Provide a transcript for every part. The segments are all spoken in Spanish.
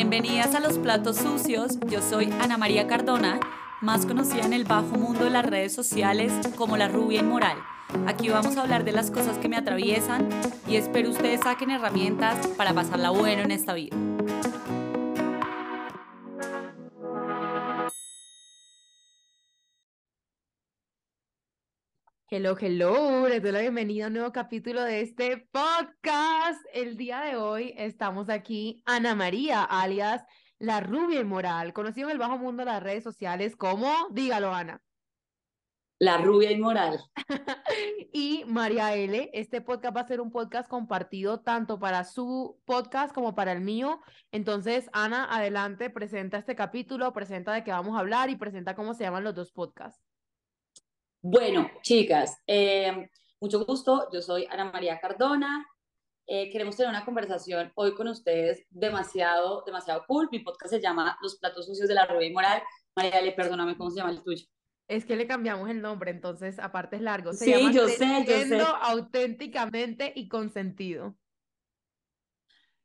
Bienvenidas a Los Platos Sucios. Yo soy Ana María Cardona, más conocida en el bajo mundo de las redes sociales como la rubia inmoral. Aquí vamos a hablar de las cosas que me atraviesan y espero ustedes saquen herramientas para pasarla bueno en esta vida. Hello, hello, les doy la bienvenida a un nuevo capítulo de este podcast. El día de hoy estamos aquí, Ana María, alias La Rubia Inmoral, conocida en el bajo mundo de las redes sociales como, dígalo Ana. La Rubia Inmoral. y María L. Este podcast va a ser un podcast compartido tanto para su podcast como para el mío. Entonces, Ana, adelante, presenta este capítulo, presenta de qué vamos a hablar y presenta cómo se llaman los dos podcasts. Bueno, chicas, eh, mucho gusto. Yo soy Ana María Cardona. Eh, queremos tener una conversación hoy con ustedes demasiado, demasiado cool. Mi podcast se llama Los platos sucios de la rubia moral. María, le perdóname, ¿cómo se llama el tuyo? Es que le cambiamos el nombre, entonces aparte es largo. sí, yo sé, yo sé. auténticamente y con sentido.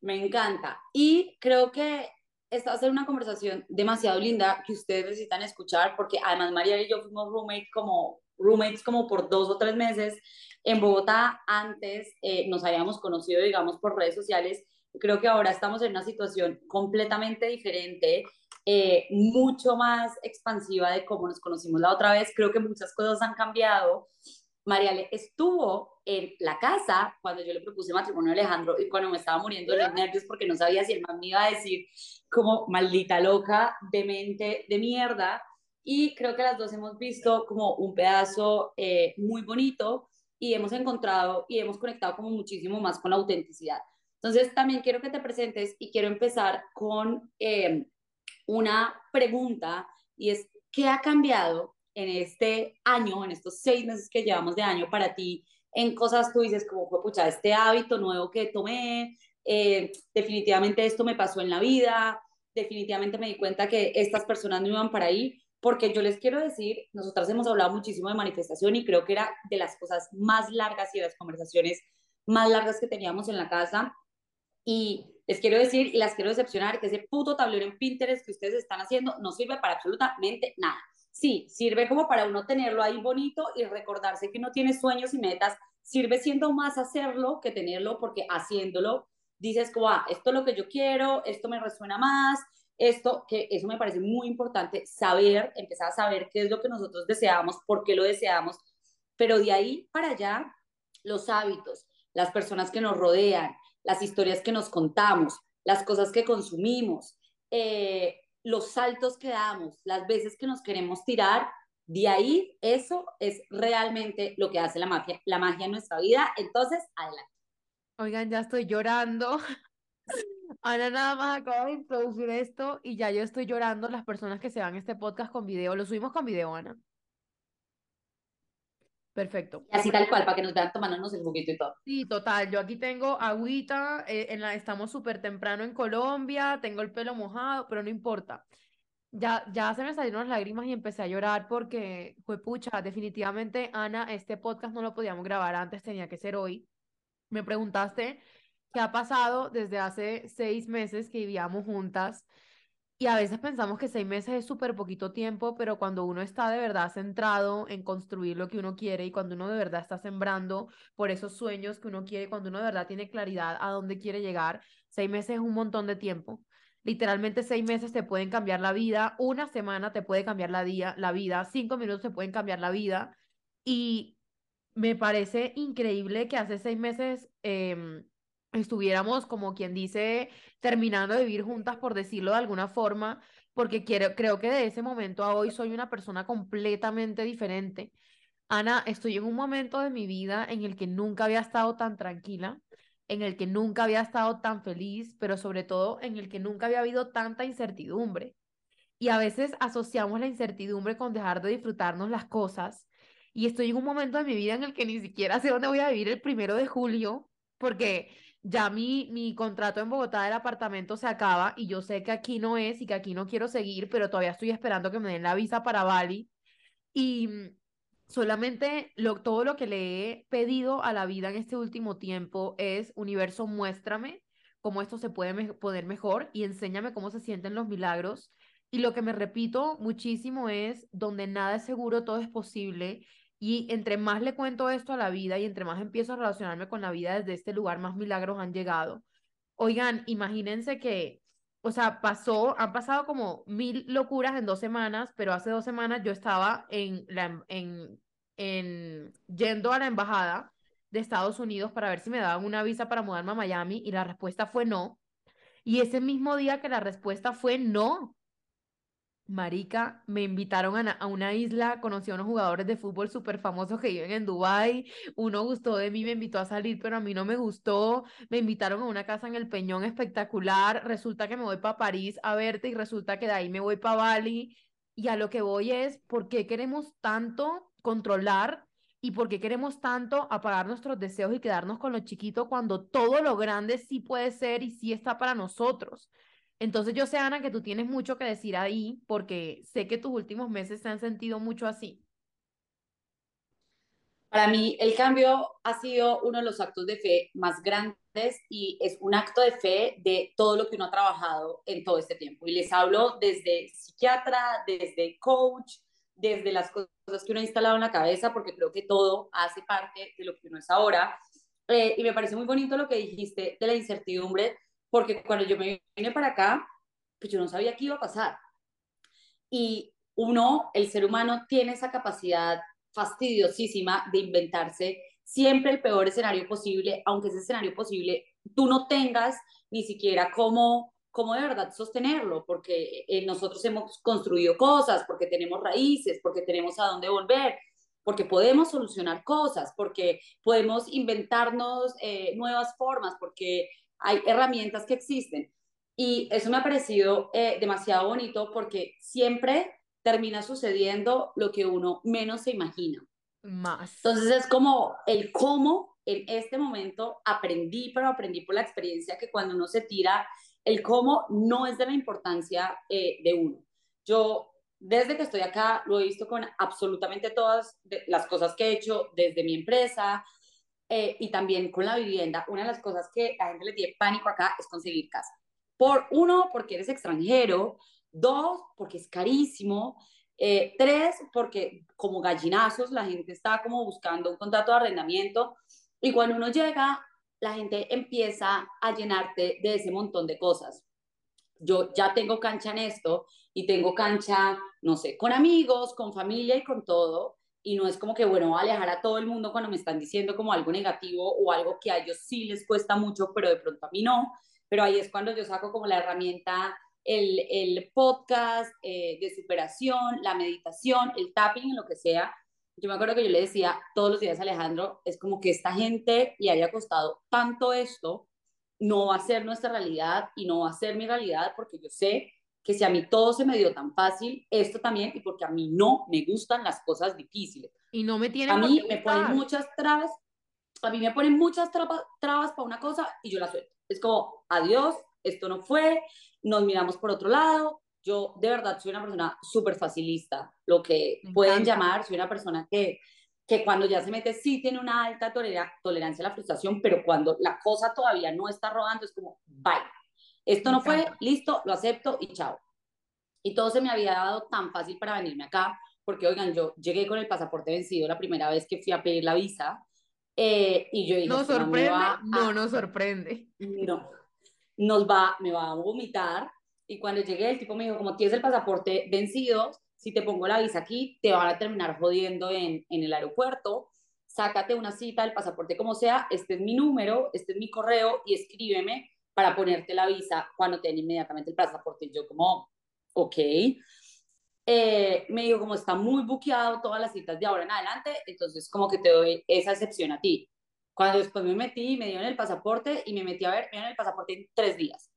Me encanta. Y creo que esta va a ser una conversación demasiado linda que ustedes necesitan escuchar porque además María y yo fuimos roommate como roommates como por dos o tres meses. En Bogotá antes eh, nos habíamos conocido, digamos, por redes sociales. Creo que ahora estamos en una situación completamente diferente, eh, mucho más expansiva de cómo nos conocimos la otra vez. Creo que muchas cosas han cambiado. Mariale estuvo en la casa cuando yo le propuse matrimonio a Alejandro y cuando me estaba muriendo de los nervios porque no sabía si el man me iba a decir como maldita loca, demente, de mierda y creo que las dos hemos visto como un pedazo eh, muy bonito y hemos encontrado y hemos conectado como muchísimo más con la autenticidad. Entonces también quiero que te presentes y quiero empezar con eh, una pregunta y es, ¿qué ha cambiado en este año, en estos seis meses que llevamos de año para ti? En cosas tú dices como pucha, este hábito nuevo que tomé, eh, definitivamente esto me pasó en la vida, definitivamente me di cuenta que estas personas no iban para ahí porque yo les quiero decir, nosotras hemos hablado muchísimo de manifestación y creo que era de las cosas más largas y de las conversaciones más largas que teníamos en la casa. Y les quiero decir y las quiero decepcionar que ese puto tablero en Pinterest que ustedes están haciendo no sirve para absolutamente nada. Sí, sirve como para uno tenerlo ahí bonito y recordarse que uno tiene sueños y metas. Sirve siendo más hacerlo que tenerlo porque haciéndolo dices como, ah, esto es lo que yo quiero, esto me resuena más, esto, que eso me parece muy importante, saber, empezar a saber qué es lo que nosotros deseamos, por qué lo deseamos, pero de ahí para allá, los hábitos, las personas que nos rodean, las historias que nos contamos, las cosas que consumimos, eh, los saltos que damos, las veces que nos queremos tirar, de ahí eso es realmente lo que hace la magia, la magia en nuestra vida. Entonces, adelante. Oigan, ya estoy llorando. Ana nada más acaba de introducir esto y ya yo estoy llorando las personas que se van a este podcast con video. Lo subimos con video, Ana. Perfecto. así tal cual, para que nos vean tomándonos el juguito y todo. Sí, total. Yo aquí tengo agüita, eh, en la, estamos súper temprano en Colombia, tengo el pelo mojado, pero no importa. Ya, ya se me salieron las lágrimas y empecé a llorar porque fue pucha, definitivamente, Ana, este podcast no lo podíamos grabar antes, tenía que ser hoy. Me preguntaste ¿Qué ha pasado desde hace seis meses que vivíamos juntas. Y a veces pensamos que seis meses es súper poquito tiempo, pero cuando uno está de verdad centrado en construir lo que uno quiere y cuando uno de verdad está sembrando por esos sueños que uno quiere, cuando uno de verdad tiene claridad a dónde quiere llegar, seis meses es un montón de tiempo. Literalmente seis meses te pueden cambiar la vida, una semana te puede cambiar la, día, la vida, cinco minutos te pueden cambiar la vida. Y me parece increíble que hace seis meses... Eh, estuviéramos, como quien dice, terminando de vivir juntas, por decirlo de alguna forma, porque quiero, creo que de ese momento a hoy soy una persona completamente diferente. Ana, estoy en un momento de mi vida en el que nunca había estado tan tranquila, en el que nunca había estado tan feliz, pero sobre todo en el que nunca había habido tanta incertidumbre. Y a veces asociamos la incertidumbre con dejar de disfrutarnos las cosas. Y estoy en un momento de mi vida en el que ni siquiera sé dónde voy a vivir el primero de julio, porque ya mi, mi contrato en Bogotá del apartamento se acaba y yo sé que aquí no es y que aquí no quiero seguir, pero todavía estoy esperando que me den la visa para Bali. Y mm, solamente lo, todo lo que le he pedido a la vida en este último tiempo es, universo, muéstrame cómo esto se puede poner mejor y enséñame cómo se sienten los milagros. Y lo que me repito muchísimo es, donde nada es seguro, todo es posible. Y entre más le cuento esto a la vida y entre más empiezo a relacionarme con la vida desde este lugar, más milagros han llegado. Oigan, imagínense que, o sea, pasó, han pasado como mil locuras en dos semanas, pero hace dos semanas yo estaba en la, en, en, yendo a la embajada de Estados Unidos para ver si me daban una visa para mudarme a Miami y la respuesta fue no. Y ese mismo día que la respuesta fue no, Marica, me invitaron a, una isla, conocí a unos jugadores de fútbol súper famosos que viven en Dubai. Uno gustó de mí, me invitó a salir, pero a mí no me gustó. Me invitaron a una casa en el Peñón espectacular. Resulta que me voy para París a verte y resulta que de ahí me voy para Bali. Y a lo que voy es, ¿por qué queremos tanto controlar y por qué queremos tanto apagar nuestros deseos y quedarnos con lo chiquito cuando todo lo grande sí puede ser y sí está para nosotros? Entonces yo sé, Ana, que tú tienes mucho que decir ahí porque sé que tus últimos meses se han sentido mucho así. Para mí el cambio ha sido uno de los actos de fe más grandes y es un acto de fe de todo lo que uno ha trabajado en todo este tiempo. Y les hablo desde psiquiatra, desde coach, desde las cosas que uno ha instalado en la cabeza, porque creo que todo hace parte de lo que uno es ahora. Eh, y me parece muy bonito lo que dijiste de la incertidumbre, porque cuando yo me vine para acá, pues yo no sabía qué iba a pasar. Y uno, el ser humano, tiene esa capacidad fastidiosísima de inventarse siempre el peor escenario posible, aunque ese escenario posible tú no tengas ni siquiera cómo, cómo de verdad sostenerlo, porque eh, nosotros hemos construido cosas, porque tenemos raíces, porque tenemos a dónde volver, porque podemos solucionar cosas, porque podemos inventarnos eh, nuevas formas, porque hay herramientas que existen. Y eso me ha parecido eh, demasiado bonito porque siempre termina sucediendo lo que uno menos se imagina. Más. Entonces es como el cómo en este momento aprendí, pero aprendí por la experiencia que cuando uno se tira, el cómo no es de la importancia eh, de uno. Yo desde que estoy acá lo he visto con absolutamente todas las cosas que he hecho desde mi empresa, eh, y también con la vivienda, una de las cosas que la gente le tiene pánico acá es conseguir casa. Por uno, porque eres extranjero, dos, porque es carísimo, eh, tres, porque como gallinazos la gente está como buscando un contrato de arrendamiento y cuando uno llega, la gente empieza a llenarte de ese montón de cosas. Yo ya tengo cancha en esto y tengo cancha, no sé, con amigos, con familia y con todo, y no es como que, bueno, alejar a todo el mundo cuando me están diciendo como algo negativo o algo que a ellos sí les cuesta mucho, pero de pronto a mí no. Pero ahí es cuando yo saco como la herramienta, el, el podcast eh, de superación, la meditación, el tapping, lo que sea. Yo me acuerdo que yo le decía todos los días a Alejandro, es como que esta gente le haya costado tanto esto, no va a ser nuestra realidad y no va a ser mi realidad porque yo sé que si a mí todo se me dio tan fácil, esto también, y porque a mí no me gustan las cosas difíciles. Y no me tienen A mí me ponen muchas trabas, a mí me ponen muchas trabas, trabas para una cosa y yo la suelto. Es como, adiós, esto no fue, nos miramos por otro lado. Yo de verdad soy una persona súper facilista, lo que pueden llamar, soy una persona que, que cuando ya se mete sí tiene una alta tolerancia a la frustración, pero cuando la cosa todavía no está rodando es como, bye esto no fue, listo, lo acepto y chao. Y todo se me había dado tan fácil para venirme acá, porque oigan, yo llegué con el pasaporte vencido la primera vez que fui a pedir la visa eh, y yo dije, ¿No sorprende? No, no sorprende. No, nos va, me va a vomitar. Y cuando llegué, el tipo me dijo, como tienes el pasaporte vencido, si te pongo la visa aquí, te van a terminar jodiendo en, en el aeropuerto. Sácate una cita del pasaporte como sea, este es mi número, este es mi correo y escríbeme para ponerte la visa cuando den inmediatamente el pasaporte. Y yo como, ok. Eh, me dijo como está muy buqueado todas las citas de ahora en adelante, entonces como que te doy esa excepción a ti. Cuando después me metí, me dieron el pasaporte y me metí a ver, me dieron el pasaporte en tres días.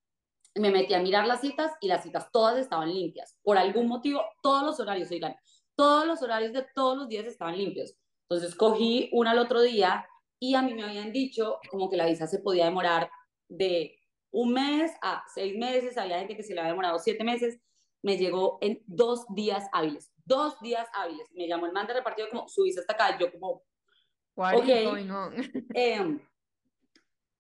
Me metí a mirar las citas y las citas todas estaban limpias. Por algún motivo, todos los horarios, oigan, todos los horarios de todos los días estaban limpios. Entonces cogí una al otro día y a mí me habían dicho como que la visa se podía demorar de un mes a seis meses, había gente que se le había demorado siete meses, me llegó en dos días hábiles, dos días hábiles. Me llamó el man de repartido como, subiste hasta acá, yo como, ok. Em,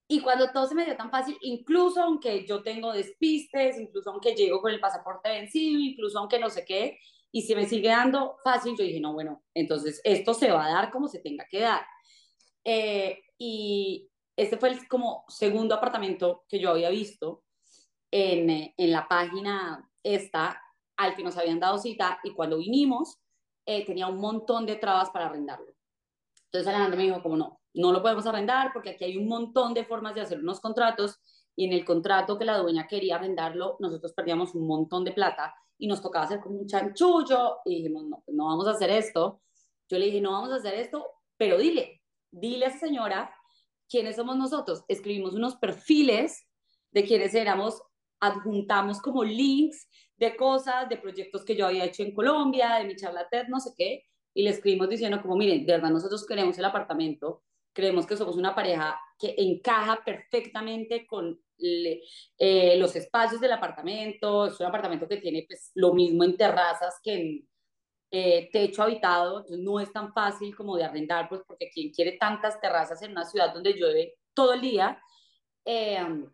Y cuando todo se me dio tan fácil, incluso aunque yo tengo despistes, incluso aunque llego con el pasaporte vencido, incluso aunque no sé qué, y se me sigue dando fácil, yo dije, no, bueno, entonces esto se va a dar como se tenga que dar. Eh, y este fue el como segundo apartamento que yo había visto en, en la página esta al que nos habían dado cita y cuando vinimos eh, tenía un montón de trabas para arrendarlo. Entonces Alejandro me dijo, como no, no lo podemos arrendar porque aquí hay un montón de formas de hacer unos contratos y en el contrato que la dueña quería arrendarlo, nosotros perdíamos un montón de plata y nos tocaba hacer como un chanchullo y dijimos, no, no vamos a hacer esto. Yo le dije, no vamos a hacer esto, pero dile, dile a esa señora quiénes somos nosotros. Escribimos unos perfiles de quiénes éramos, adjuntamos como links de cosas, de proyectos que yo había hecho en Colombia, de mi charla TED, no sé qué, y le escribimos diciendo como, miren, de verdad nosotros queremos el apartamento, creemos que somos una pareja que encaja perfectamente con eh, los espacios del apartamento, es un apartamento que tiene pues, lo mismo en terrazas que en eh, techo habitado, no es tan fácil como de arrendar, pues porque quien quiere tantas terrazas en una ciudad donde llueve todo el día. Eh,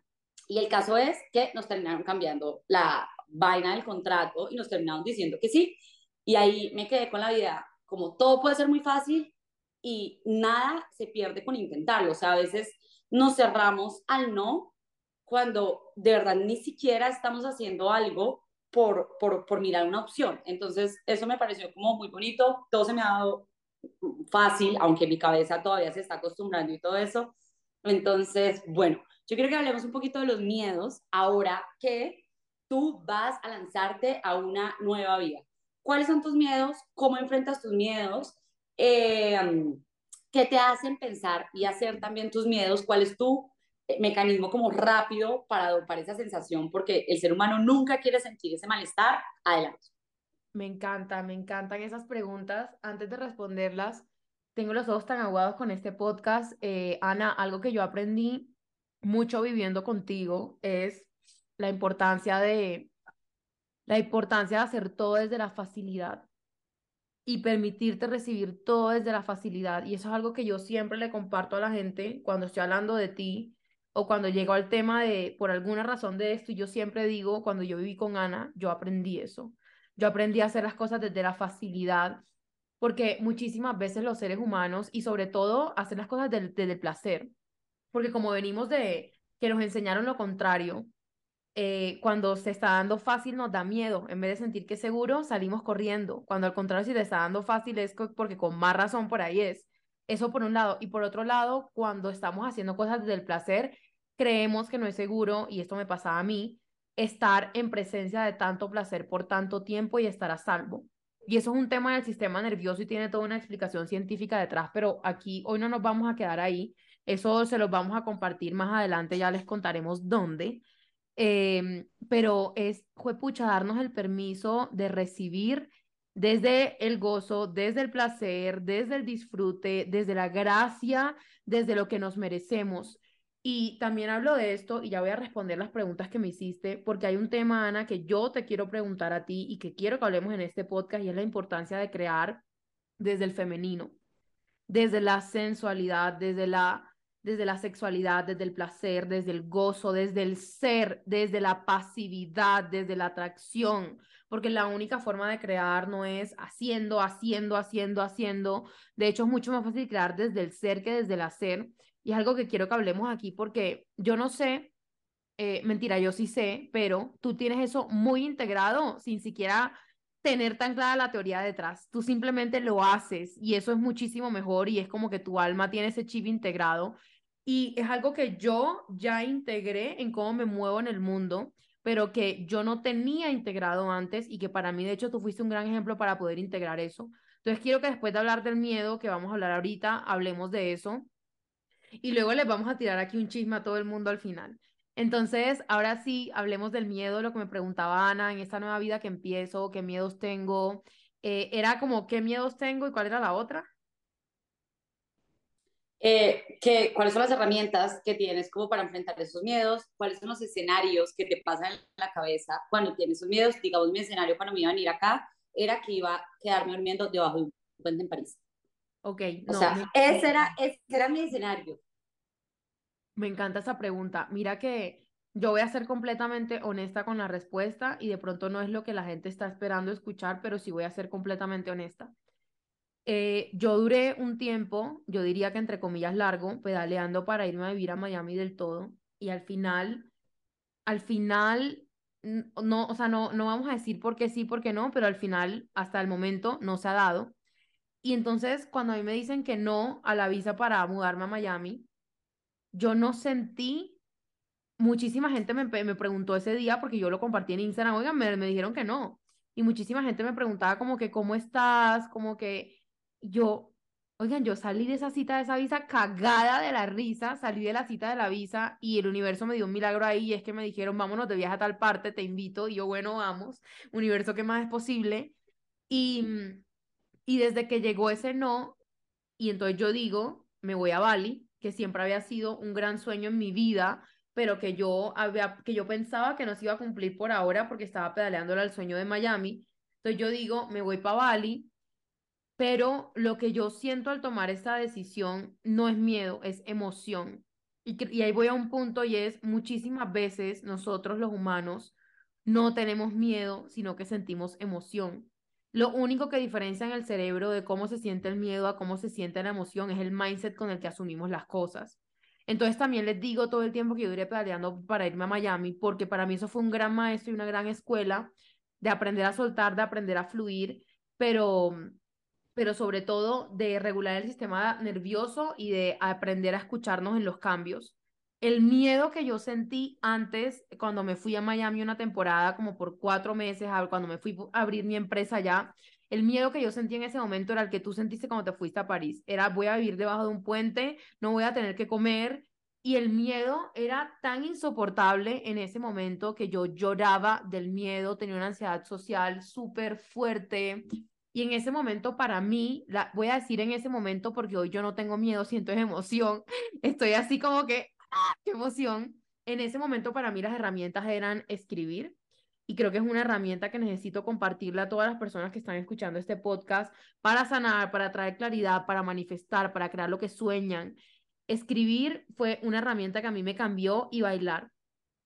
y el caso es que nos terminaron cambiando la vaina del contrato y nos terminaron diciendo que sí. Y ahí me quedé con la vida, como todo puede ser muy fácil y nada se pierde con intentarlo. O sea, a veces nos cerramos al no cuando de verdad ni siquiera estamos haciendo algo por, por, por mirar una opción. Entonces, eso me pareció como muy bonito. Todo se me ha dado fácil, aunque mi cabeza todavía se está acostumbrando y todo eso. Entonces, bueno, yo quiero que hablemos un poquito de los miedos ahora que tú vas a lanzarte a una nueva vida. ¿Cuáles son tus miedos? ¿Cómo enfrentas tus miedos? Eh, ¿Qué te hacen pensar y hacer también tus miedos? ¿Cuál es tu mecanismo como rápido para para esa sensación? Porque el ser humano nunca quiere sentir ese malestar. Adelante. Me encanta, me encantan esas preguntas. Antes de responderlas, tengo los ojos tan aguados con este podcast. Eh, Ana, algo que yo aprendí mucho viviendo contigo es la importancia de la importancia de hacer todo desde la facilidad y permitirte recibir todo desde la facilidad. Y eso es algo que yo siempre le comparto a la gente cuando estoy hablando de ti o cuando llego al tema de, por alguna razón de esto, yo siempre digo, cuando yo viví con Ana, yo aprendí eso. Yo aprendí a hacer las cosas desde la facilidad, porque muchísimas veces los seres humanos, y sobre todo hacer las cosas desde, desde el placer, porque como venimos de que nos enseñaron lo contrario, eh, cuando se está dando fácil nos da miedo. En vez de sentir que es seguro, salimos corriendo. Cuando al contrario, si te está dando fácil es porque con más razón por ahí es. Eso por un lado. Y por otro lado, cuando estamos haciendo cosas desde el placer, creemos que no es seguro, y esto me pasaba a mí, estar en presencia de tanto placer por tanto tiempo y estar a salvo. Y eso es un tema del sistema nervioso y tiene toda una explicación científica detrás, pero aquí hoy no nos vamos a quedar ahí. Eso se los vamos a compartir más adelante, ya les contaremos dónde. Em, pero es, pucha, darnos el permiso de recibir desde el gozo, desde el placer, desde el disfrute, desde la gracia, desde lo que nos merecemos. Y también hablo de esto y ya voy a responder las preguntas que me hiciste, porque hay un tema, Ana, que yo te quiero preguntar a ti y que quiero que hablemos en este podcast y es la importancia de crear desde el femenino, desde la sensualidad, desde la desde la sexualidad, desde el placer, desde el gozo, desde el ser, desde la pasividad, desde la atracción, porque la única forma de crear no es haciendo, haciendo, haciendo, haciendo. De hecho, es mucho más fácil crear desde el ser que desde el hacer. Y es algo que quiero que hablemos aquí porque yo no sé, eh, mentira, yo sí sé, pero tú tienes eso muy integrado sin siquiera tener tan clara la teoría detrás. Tú simplemente lo haces y eso es muchísimo mejor y es como que tu alma tiene ese chip integrado y es algo que yo ya integré en cómo me muevo en el mundo, pero que yo no tenía integrado antes y que para mí, de hecho, tú fuiste un gran ejemplo para poder integrar eso. Entonces, quiero que después de hablar del miedo, que vamos a hablar ahorita, hablemos de eso. Y luego les vamos a tirar aquí un chisme a todo el mundo al final. Entonces, ahora sí, hablemos del miedo, lo que me preguntaba Ana, en esta nueva vida que empiezo, qué miedos tengo. Eh, era como, ¿qué miedos tengo y cuál era la otra? Eh, que, cuáles son las herramientas que tienes como para enfrentar esos miedos, cuáles son los escenarios que te pasan en la cabeza cuando tienes esos miedos. Digamos, mi escenario cuando me iba a venir acá era que iba a quedarme durmiendo debajo de un puente en París. Ok. o sea, ese, era, ese era mi escenario. Me encanta esa pregunta. Mira que yo voy a ser completamente honesta con la respuesta y de pronto no es lo que la gente está esperando escuchar, pero sí voy a ser completamente honesta. Eh, yo duré un tiempo, yo diría que entre comillas largo, pedaleando para irme a vivir a Miami del todo y al final, al final, no, o sea, no, no vamos a decir por qué sí, por qué no, pero al final, hasta el momento, no se ha dado. Y entonces, cuando a mí me dicen que no a la visa para mudarme a Miami, yo no sentí, muchísima gente me, me preguntó ese día porque yo lo compartí en Instagram, oigan, me, me dijeron que no. Y muchísima gente me preguntaba como que, ¿cómo estás? Como que yo, oigan, yo salí de esa cita de esa visa cagada de la risa, salí de la cita de la visa y el universo me dio un milagro ahí y es que me dijeron, vámonos de viaje a tal parte, te invito. Y yo, bueno, vamos, universo, ¿qué más es posible? Y, y desde que llegó ese no, y entonces yo digo, me voy a Bali, que siempre había sido un gran sueño en mi vida, pero que yo, había, que yo pensaba que no se iba a cumplir por ahora porque estaba pedaleándole al sueño de Miami. Entonces yo digo, me voy para Bali, pero lo que yo siento al tomar esta decisión no es miedo, es emoción. Y, ahí voy a un punto y es muchísimas veces nosotros los humanos no tenemos miedo, sino que sentimos emoción. Lo único que diferencia en el cerebro de cómo se siente el miedo a cómo se siente la emoción es el mindset con el que asumimos las cosas. Entonces también les digo todo el tiempo que yo iré pedaleando para irme a Miami, porque para mí eso fue un gran maestro y una gran escuela de aprender a soltar, de aprender a fluir, pero pero sobre todo de regular el sistema nervioso y de aprender a escucharnos en los cambios. El miedo que yo sentí antes, cuando me fui a Miami una temporada, como por cuatro meses, cuando me fui a abrir mi empresa allá, el miedo que yo sentí en ese momento era el que tú sentiste cuando te fuiste a París. Era voy a vivir debajo de un puente, no voy a tener que comer. Y el miedo era tan insoportable en ese momento que yo lloraba del miedo, tenía una ansiedad social súper fuerte, y en ese momento, para mí, la, voy a decir en ese momento porque hoy yo no tengo miedo, siento emoción. Estoy así como que, ¡ah, qué emoción! En ese momento, para mí, las herramientas eran escribir. Y creo que es una herramienta que necesito compartirle a todas las personas que están escuchando este podcast para sanar, para traer claridad, para manifestar, para crear lo que sueñan. Escribir fue una herramienta que a mí me cambió y bailar.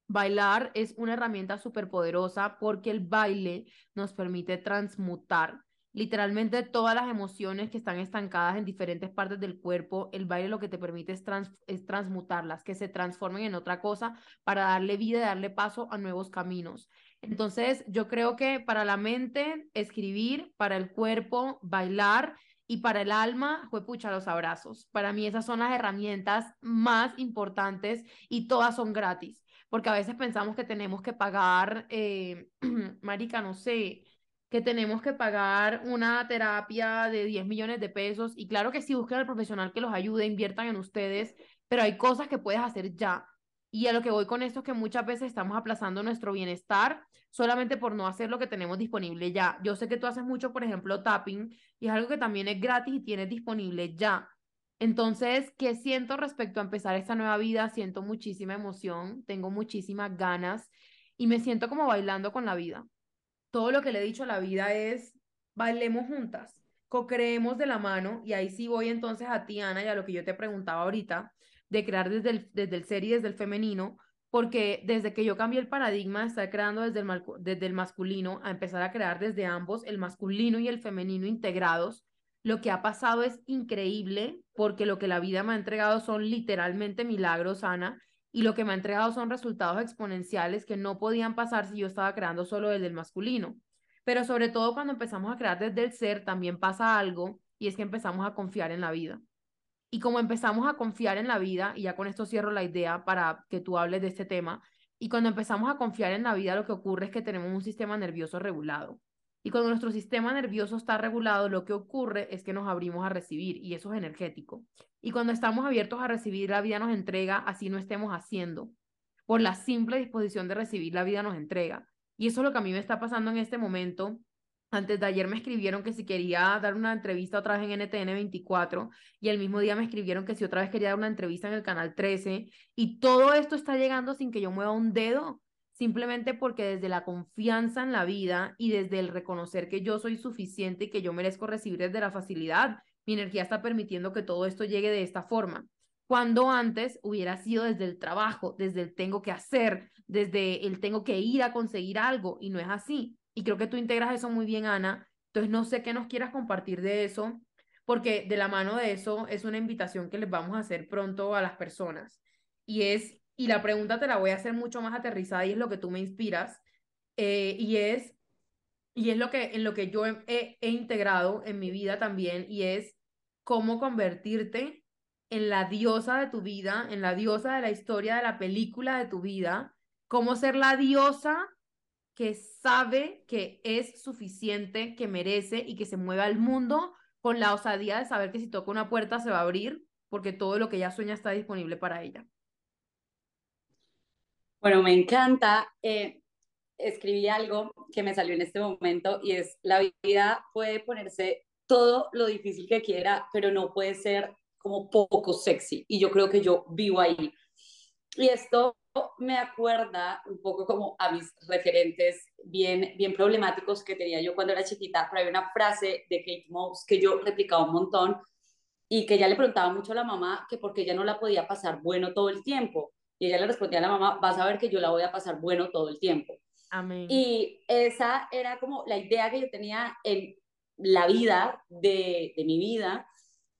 Bailar es una herramienta súper poderosa porque el baile nos permite transmutar literalmente todas las emociones que están estancadas en diferentes partes del cuerpo, el baile lo que te permite es, es transmutarlas, que se transformen en otra cosa para darle vida y darle paso a nuevos caminos. Entonces, yo creo que para la mente, escribir, para el cuerpo, bailar y para el alma, fue pucha los abrazos. Para mí esas son las herramientas más importantes y todas son gratis, porque a veces pensamos que tenemos que pagar, eh, marica, no sé, que tenemos que pagar una terapia de 10 millones de pesos. Y claro que sí, busquen al profesional que los ayude, inviertan en ustedes, pero hay cosas que puedes hacer ya. Y a lo que voy con esto es que muchas veces estamos aplazando nuestro bienestar solamente por no hacer lo que tenemos disponible ya. Yo sé que tú haces mucho, por ejemplo, tapping, y es algo que también es gratis y tienes disponible ya. Entonces, ¿qué siento respecto a empezar esta nueva vida? Siento muchísima emoción, tengo muchísimas ganas y me siento como bailando con la vida todo lo que le he dicho a la vida es, bailemos juntas, co-creemos de la mano, y ahí sí voy entonces a ti, Ana, y a lo que yo te preguntaba ahorita, de crear desde el, desde el ser y desde el femenino, porque desde que yo cambié el paradigma de estar creando desde el, desde el masculino a empezar a crear desde ambos, el masculino y el femenino integrados, lo que ha pasado es increíble, porque lo que la vida me ha entregado son literalmente milagros, Ana, y lo que me ha entregado son resultados exponenciales que no podían pasar si yo estaba creando solo desde el masculino. Pero sobre todo cuando empezamos a crear desde el ser, también pasa algo y es que empezamos a confiar en la vida. Y como empezamos a confiar en la vida, y ya con esto cierro la idea para que tú hables de este tema, y cuando empezamos a confiar en la vida, lo que ocurre es que tenemos un sistema nervioso regulado. Y cuando nuestro sistema nervioso está regulado, lo que ocurre es que nos abrimos a recibir y eso es energético. Y cuando estamos abiertos a recibir, la vida nos entrega, así no estemos haciendo. Por la simple disposición de recibir, la vida nos entrega. Y eso es lo que a mí me está pasando en este momento. Antes de ayer me escribieron que si quería dar una entrevista otra vez en NTN 24 y el mismo día me escribieron que si otra vez quería dar una entrevista en el canal 13 y todo esto está llegando sin que yo mueva un dedo simplemente porque desde la confianza en la vida y desde el reconocer que yo soy suficiente y que yo merezco recibir desde la facilidad, mi energía está permitiendo que todo esto llegue de esta forma. cuando antes hubiera sido desde el trabajo, desde el tengo que hacer, desde el tengo que ir a conseguir algo y no es así. Y creo que tú integras eso muy bien, Ana. Entonces no sé qué nos quieras compartir de eso, porque de la mano de eso es una invitación que les vamos a hacer pronto a las personas. Y es, y la pregunta te la voy a hacer mucho más aterrizada y es lo que tú me inspiras, eh, y es, y es lo que, en lo que yo he, he integrado en mi vida también, y es cómo convertirte en la diosa de tu vida, en la diosa de la historia de la película de tu vida, cómo ser la diosa que sabe que es suficiente, que merece y que se mueve al mundo con la osadía de saber que si toca una puerta se va a abrir, porque todo lo que ella sueña está disponible para ella. Bueno, me encanta. Eh, escribí algo que me salió en este momento y es, la vida puede ponerse todo lo difícil que quiera, pero no puede ser como poco sexy. Y yo creo que yo vivo ahí. Y esto me acuerda un poco como a mis referentes bien, bien problemáticos que tenía yo cuando era chiquita, pero hay una frase de Kate Moss que yo replicaba un montón y que ella le preguntaba mucho a la mamá que porque ella no la podía pasar bueno todo el tiempo. Y ella le respondía a la mamá, vas a ver que yo la voy a pasar bueno todo el tiempo. Amén. Y esa era como la idea que yo tenía en la vida de, de mi vida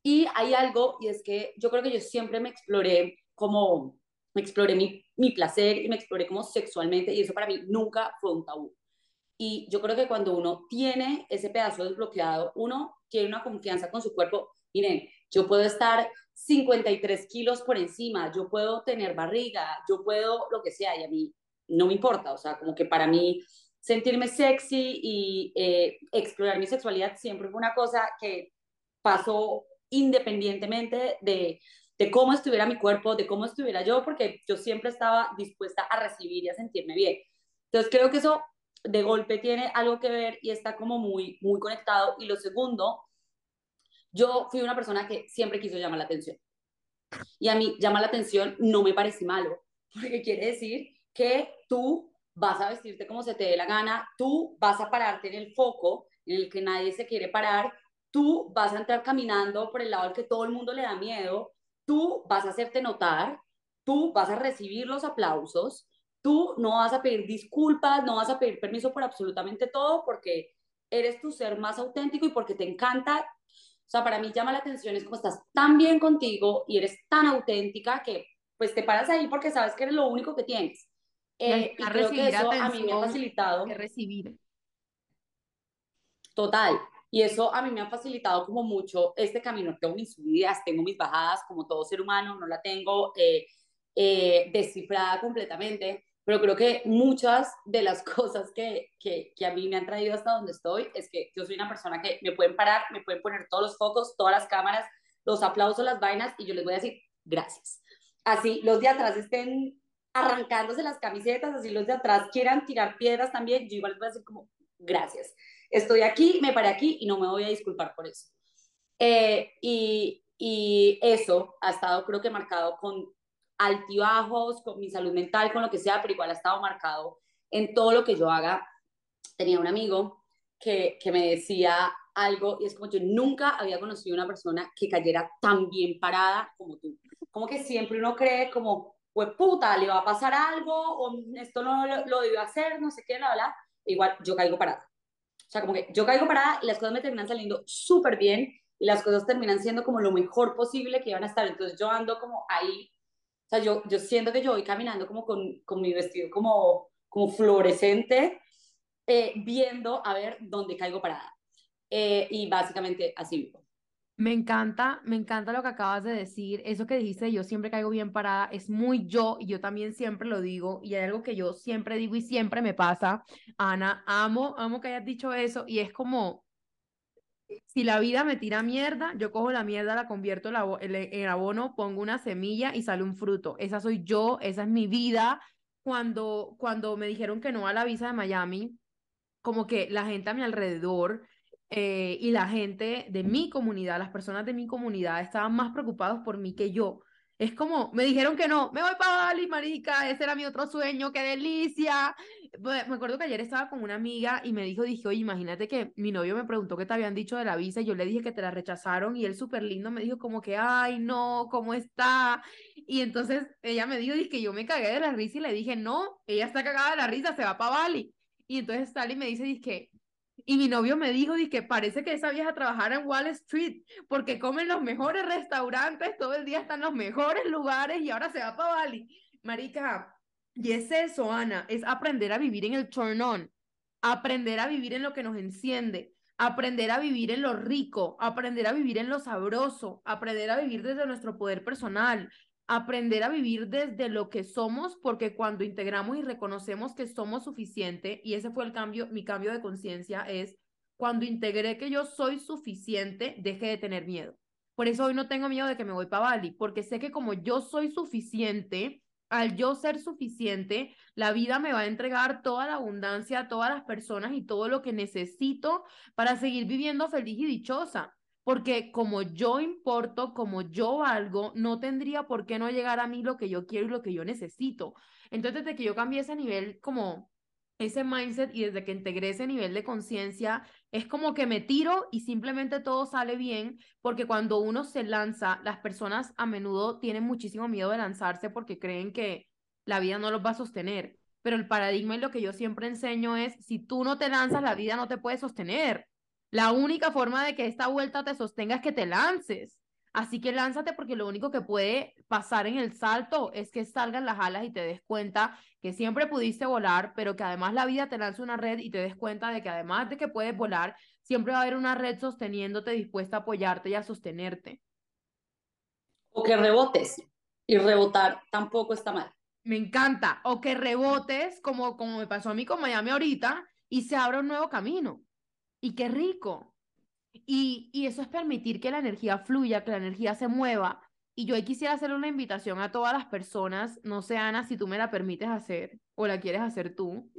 y hay algo, y es que yo creo que yo siempre me exploré como, me exploré mi, mi placer y me exploré como sexualmente, y eso para mí nunca fue un tabú. Y yo creo que cuando uno tiene ese pedazo desbloqueado, uno tiene una confianza con su cuerpo. Miren, yo puedo estar 53 kilos por encima, yo puedo tener barriga, yo puedo lo que sea, y a mí no me importa. O sea, como que para mí sentirme sexy y eh, explorar mi sexualidad siempre fue una cosa que pasó independientemente de, de cómo estuviera mi cuerpo, de cómo estuviera yo, porque yo siempre estaba dispuesta a recibir y a sentirme bien. Entonces creo que eso de golpe tiene algo que ver y está como muy, muy conectado. Y lo segundo, yo fui una persona que siempre quiso llamar la atención. Y a mí llamar la atención no me parece malo, porque quiere decir que tú vas a vestirte como se te dé la gana, tú vas a pararte en el foco en el que nadie se quiere parar tú vas a entrar caminando por el lado al que todo el mundo le da miedo, tú vas a hacerte notar, tú vas a recibir los aplausos, tú no vas a pedir disculpas, no vas a pedir permiso por absolutamente todo porque eres tu ser más auténtico y porque te encanta. O sea, para mí llama la atención, es como estás tan bien contigo y eres tan auténtica que pues te paras ahí porque sabes que eres lo único que tienes. Eh, y, creo que eso a mí me ha facilitado. Que recibir. Total. Y eso a mí me ha facilitado como mucho este camino. Tengo mis subidas, tengo mis bajadas, como todo ser humano, no la tengo eh, eh, descifrada completamente, pero creo que muchas de las cosas que, que, que, a mí me han traído hasta donde estoy es que yo soy una persona que me pueden parar, me pueden poner todos los focos, todas las cámaras, los aplausos, las vainas, y yo les voy a decir gracias. Así los de atrás estén arrancándose las camisetas, así los de atrás quieran tirar piedras también, yo igual les voy a decir como gracias estoy aquí, me paré aquí y no me voy a disculpar por eso. Eh, y, y eso ha estado creo que marcado con altibajos, con mi salud mental, con lo que sea, pero igual ha estado marcado en todo lo que yo haga. Tenía un amigo que, que me decía algo y es como yo nunca había conocido una persona que cayera tan bien parada como tú. Como que siempre uno cree como, pues puta, le va a pasar algo o esto no lo, lo debió hacer, no sé qué, la verdad. Igual yo caigo parada. O sea, como que yo caigo parada y las cosas me terminan saliendo súper bien y las cosas terminan siendo como lo mejor posible que iban a estar. Entonces yo ando como ahí, o sea, yo, yo siento que yo voy caminando como con, con mi vestido como, como fluorescente, eh, viendo a ver dónde caigo parada. Eh, y básicamente así vivo. Me encanta, me encanta lo que acabas de decir. Eso que dijiste, yo siempre caigo bien parada, es muy yo y yo también siempre lo digo. Y hay algo que yo siempre digo y siempre me pasa. Ana, amo, amo que hayas dicho eso. Y es como, si la vida me tira mierda, yo cojo la mierda, la convierto en abono, pongo una semilla y sale un fruto. Esa soy yo, esa es mi vida. Cuando, cuando me dijeron que no a la visa de Miami, como que la gente a mi alrededor eh, y la gente de mi comunidad, las personas de mi comunidad estaban más preocupados por mí que yo. Es como, me dijeron que no, me voy para Bali, marica, ese era mi otro sueño, qué delicia. Me acuerdo que ayer estaba con una amiga y me dijo, dije, oye, imagínate que mi novio me preguntó qué te habían dicho de la visa y yo le dije que te la rechazaron y él súper lindo me dijo como que, ay, no, ¿cómo está? Y entonces ella me dijo, dije, yo me cagué de la risa y le dije, no, ella está cagada de la risa, se va para Bali. Y entonces Sally me dice, dije, y mi novio me dijo, que parece que esa vieja trabajara en Wall Street, porque comen los mejores restaurantes, todo el día están en los mejores lugares y ahora se va para Bali. Marica, y es eso, Ana, es aprender a vivir en el turn on, aprender a vivir en lo que nos enciende, aprender a vivir en lo rico, aprender a vivir en lo sabroso, aprender a vivir desde nuestro poder personal, aprender a vivir desde lo que somos, porque cuando integramos y reconocemos que somos suficiente, y ese fue el cambio, mi cambio de conciencia es, cuando integré que yo soy suficiente, dejé de tener miedo. Por eso hoy no tengo miedo de que me voy para Bali, porque sé que como yo soy suficiente, al yo ser suficiente, la vida me va a entregar toda la abundancia, todas las personas y todo lo que necesito para seguir viviendo feliz y dichosa porque como yo importo, como yo valgo, no tendría por qué no llegar a mí lo que yo quiero y lo que yo necesito. Entonces, desde que yo cambié ese nivel, como ese mindset y desde que integré ese nivel de conciencia, es como que me tiro y simplemente todo sale bien, porque cuando uno se lanza, las personas a menudo tienen muchísimo miedo de lanzarse porque creen que la vida no los va a sostener. Pero el paradigma y lo que yo siempre enseño es, si tú no te lanzas, la vida no te puede sostener. La única forma de que esta vuelta te sostenga es que te lances. Así que lánzate porque lo único que puede pasar en el salto es que salgan las alas y te des cuenta que siempre pudiste volar, pero que además la vida te lance una red y te des cuenta de que además de que puedes volar, siempre va a haber una red sosteniéndote dispuesta a apoyarte y a sostenerte. O que rebotes. Y rebotar tampoco está mal. Me encanta. O que rebotes, como, como me pasó a mí con Miami ahorita, y se abra un nuevo camino. Y qué rico. Y, y eso es permitir que la energía fluya, que la energía se mueva. Y yo quisiera hacer una invitación a todas las personas, no sé, Ana, si tú me la permites hacer o la quieres hacer tú.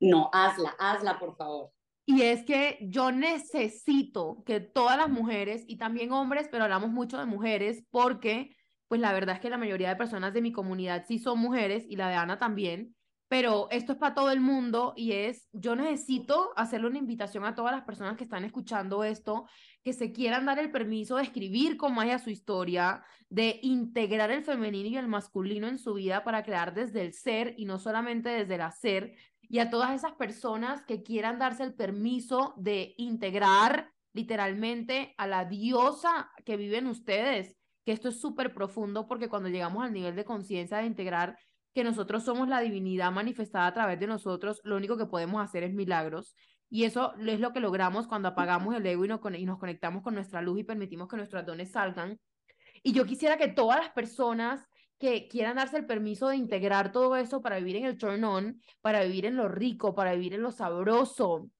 No, hazla, hazla, por favor. Y es que yo necesito que todas las mujeres y también hombres, pero hablamos mucho de mujeres porque, pues la verdad es que la mayoría de personas de mi comunidad sí son mujeres y la de Ana también, pero esto es para todo el mundo y es, yo necesito hacerle una invitación a todas las personas que están escuchando esto, que se quieran dar el permiso de escribir con magia su historia, de integrar el femenino y el masculino en su vida para crear desde el ser y no solamente desde el hacer, y a todas esas personas que quieran darse el permiso de integrar literalmente a la diosa que viven ustedes, que esto es súper profundo porque cuando llegamos al nivel de conciencia de integrar que nosotros somos la divinidad manifestada a través de nosotros, lo único que podemos hacer es milagros. Y eso es lo que logramos cuando apagamos el ego y nos, y nos conectamos con nuestra luz y permitimos que nuestros dones salgan. Y yo quisiera que todas las personas que quieran darse el permiso de integrar todo eso para vivir en el turn on, para vivir en lo rico, para vivir en lo sabroso,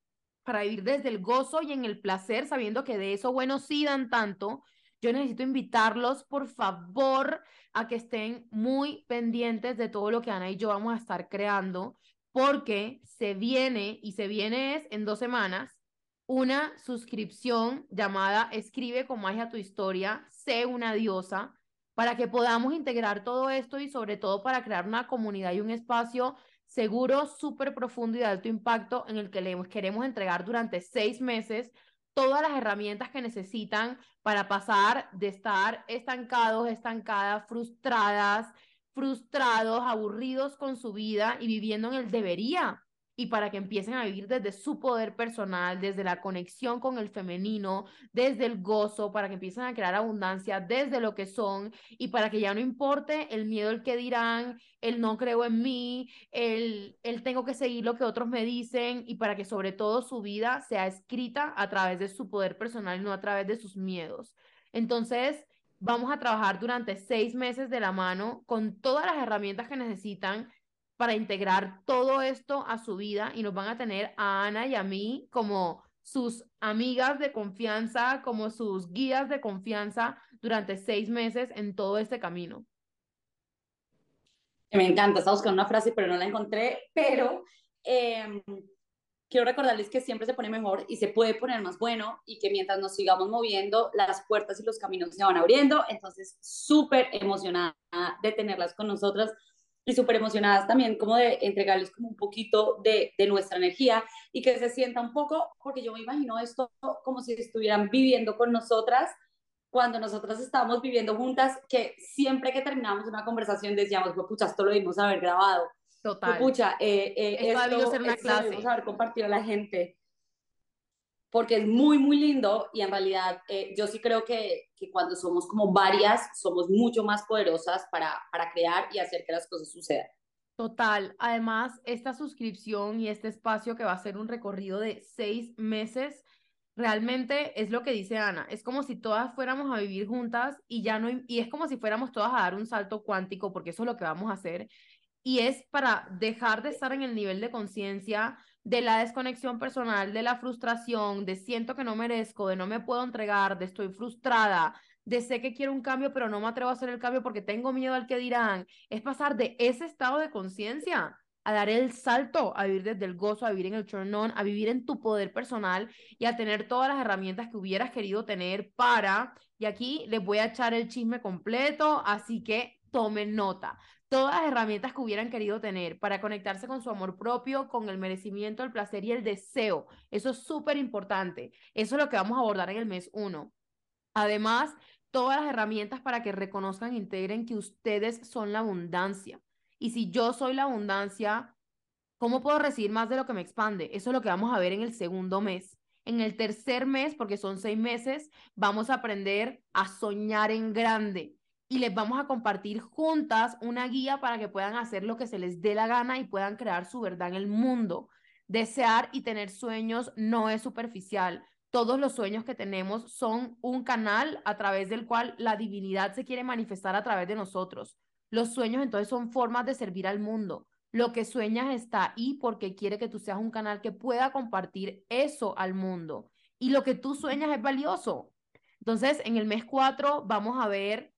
para vivir desde el gozo y en el placer, sabiendo que de eso bueno sí dan tanto, yo necesito invitarlos, por favor, a que estén muy pendientes de todo lo que Ana y yo vamos a estar creando, porque se viene, y se viene es en dos semanas, una suscripción llamada Escribe con magia tu historia, sé una diosa, para que podamos integrar todo esto y sobre todo para crear una comunidad y un espacio seguro, súper profundo y de alto impacto en el que les queremos entregar durante seis meses todas las herramientas que necesitan para pasar de estar estancados, estancadas, frustradas, frustrados, aburridos con su vida y viviendo en el debería y para que empiecen a vivir desde su poder personal, desde la conexión con el femenino, desde el gozo, para que empiecen a crear abundancia desde lo que son y para que ya no importe el miedo el que dirán, el no creo en mí, el, el tengo que seguir lo que otros me dicen y para que sobre todo su vida sea escrita a través de su poder personal y no a través de sus miedos. Entonces, vamos a trabajar durante seis meses de la mano con todas las herramientas que necesitan para integrar todo esto a su vida y nos van a tener a Ana y a mí como sus amigas de confianza, como sus guías de confianza durante seis meses en todo este camino. Me encanta, estaba buscando una frase pero no la encontré, pero em, quiero recordarles que siempre se pone mejor y se puede poner más bueno y que mientras nos sigamos moviendo, las puertas y los caminos se van abriendo. Entonces, súper emocionada de tenerlas con nosotras y súper emocionadas también como de entregarles como un poquito de, de, nuestra energía y que se sienta un poco, porque yo me imagino esto como si estuvieran viviendo con nosotras cuando nosotras estábamos viviendo juntas, que siempre que terminábamos una conversación decíamos, pucha, esto lo debimos haber grabado. Total. pucha, eh, eh, esto, esto, ser una esto clase. debimos haber compartido a la gente porque es muy, muy lindo y en realidad eh, yo sí creo que, que, cuando somos como varias, somos mucho más poderosas para, para crear y hacer que las cosas sucedan. Total. Además, esta suscripción y este espacio que va a ser un recorrido de seis meses, realmente es lo que dice Ana. Es como si todas fuéramos a vivir juntas y ya no, y es como si fuéramos todas a dar un salto cuántico, porque eso es lo que vamos a hacer. Y es para dejar de estar en el nivel de conciencia de la desconexión personal, de la frustración, de siento que no merezco, de no me puedo entregar, de estoy frustrada, de sé que quiero un cambio, pero no me atrevo a hacer el cambio porque tengo miedo al que dirán. Es pasar de ese estado de conciencia a dar el salto, a vivir desde el gozo, a vivir en el turn on, a vivir en tu poder personal y a tener todas las herramientas que hubieras querido tener para, y aquí les voy a echar el chisme completo, así que tomen nota todas las herramientas que hubieran querido tener para conectarse con su amor propio, con el merecimiento, el placer y el deseo. Eso es súper importante. Eso es lo que vamos a abordar en el mes uno. Además, todas las herramientas para que reconozcan e integren que ustedes son la abundancia. Y si yo soy la abundancia, ¿cómo puedo recibir más de lo que me expande? Eso es lo que vamos a ver en el segundo mes. En el tercer mes, porque son seis meses, vamos a aprender a soñar en grande y les vamos a compartir juntas una guía para que puedan hacer lo que se les dé la gana y puedan crear su verdad en el mundo. Desear y tener sueños no es superficial. Todos los sueños que tenemos son un canal a través del cual la divinidad se quiere manifestar a través de nosotros. Los sueños entonces son formas de servir al mundo. Lo que sueñas está ahí porque quiere que tú seas un canal que pueda compartir eso al mundo. Y lo que tú sueñas es valioso. Entonces, en el mes 4 vamos a ver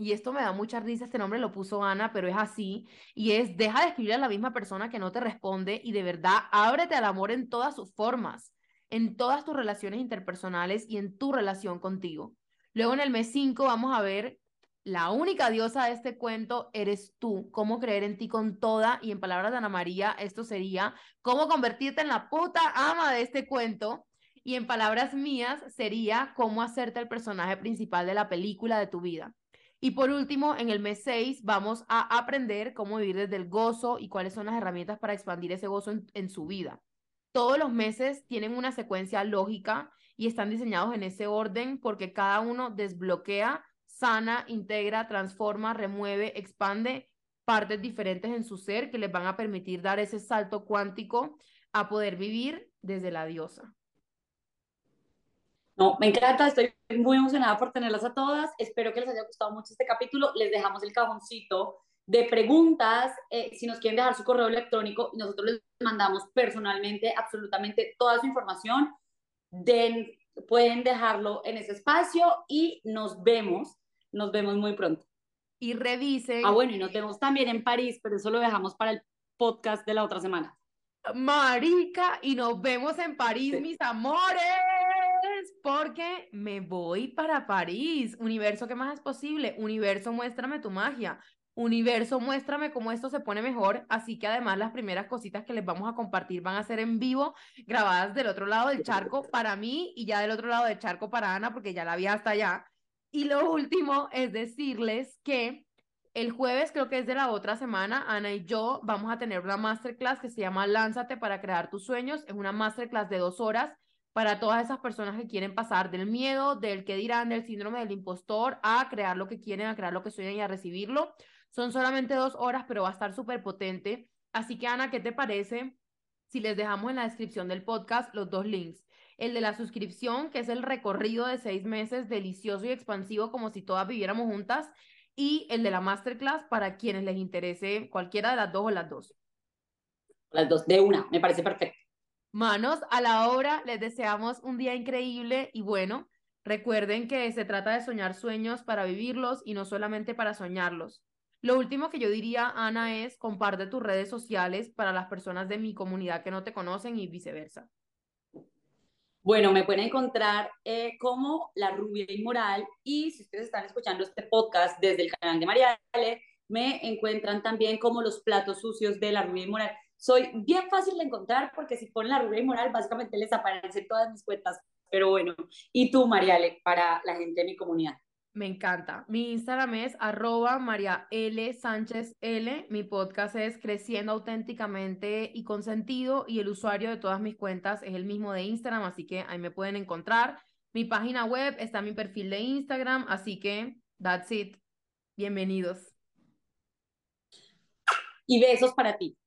y esto me da mucha risa, este nombre lo puso Ana, pero es así, y es, deja de escribir a la misma persona que no te responde y de verdad ábrete al amor en todas sus formas, en todas tus relaciones interpersonales y en tu relación contigo. Luego en el mes 5 vamos a ver la única diosa de este cuento eres tú, cómo creer en ti con toda, y en palabras de Ana María, esto sería cómo convertirte en la puta ama de este cuento. Y en palabras mías sería cómo hacerte el personaje principal de la película de tu vida. Y por último, en el mes 6 vamos a aprender cómo vivir desde el gozo y cuáles son las herramientas para expandir ese gozo en, su vida. Todos los meses tienen una secuencia lógica y están diseñados en ese orden porque cada uno desbloquea, sana, integra, transforma, remueve, expande partes diferentes en su ser que les van a permitir dar ese salto cuántico a poder vivir desde la diosa. No, me encanta, estoy muy emocionada por tenerlas a todas. Espero que les haya gustado mucho este capítulo. Les dejamos el cajoncito de preguntas. Eh, si nos quieren dejar su correo electrónico, nosotros les mandamos personalmente absolutamente toda su información. Den, pueden dejarlo en ese espacio y nos vemos. Nos vemos muy pronto. Y revisen. Ah, bueno, y nos vemos también en París, pero eso lo dejamos para el podcast de la otra semana. Marica, y nos vemos en París, mis amores porque me voy para París. Universo, ¿qué más es posible? Universo, muéstrame tu magia. Universo, muéstrame cómo esto se pone mejor. Así que además las primeras cositas que les vamos a compartir van a ser en vivo, grabadas del otro lado del charco para mí y ya del otro lado del charco para Ana, porque ya la vi hasta allá. Y lo último es decirles que el jueves, creo que es de la otra semana, Ana y yo vamos a tener una masterclass que se llama Lánzate para crear tus sueños. Es una masterclass de dos horas para todas esas personas que quieren pasar del miedo, del que dirán, del síndrome del impostor, a crear lo que quieren, a crear lo que sueñan y a recibirlo. Son solamente dos horas, pero va a estar súper potente. Así que, Ana, ¿qué te parece si les dejamos en la descripción del podcast los dos links? El de la suscripción, que es el recorrido de seis meses delicioso y expansivo, como si todas viviéramos juntas, y el de la masterclass para quienes les interese cualquiera de las dos o las dos. Las dos, de una, me parece perfecto. Manos a la obra, les deseamos un día increíble y bueno, recuerden que se trata de soñar sueños para vivirlos y no solamente para soñarlos. Lo último que yo diría, Ana, es comparte tus redes sociales para las personas de mi comunidad que no te conocen y viceversa. Bueno, me pueden encontrar eh, como La Rubia Inmoral y si ustedes están escuchando este podcast desde el canal de Mariale, me encuentran también como Los Platos Sucios de La Rubia Inmoral. Soy bien fácil de encontrar porque si ponen La Rubia Inmoral, básicamente les aparecen todas mis cuentas. Pero bueno, ¿y tú, Mariale, para la gente de mi comunidad? Me encanta. Mi Instagram es arroba María L. Sánchez L. Mi podcast es Creciendo Auténticamente y con Sentido y el usuario de todas mis cuentas es el mismo de Instagram, así que ahí me pueden encontrar. Mi página web está en mi perfil de Instagram, así que that's it. Bienvenidos. Y besos para ti.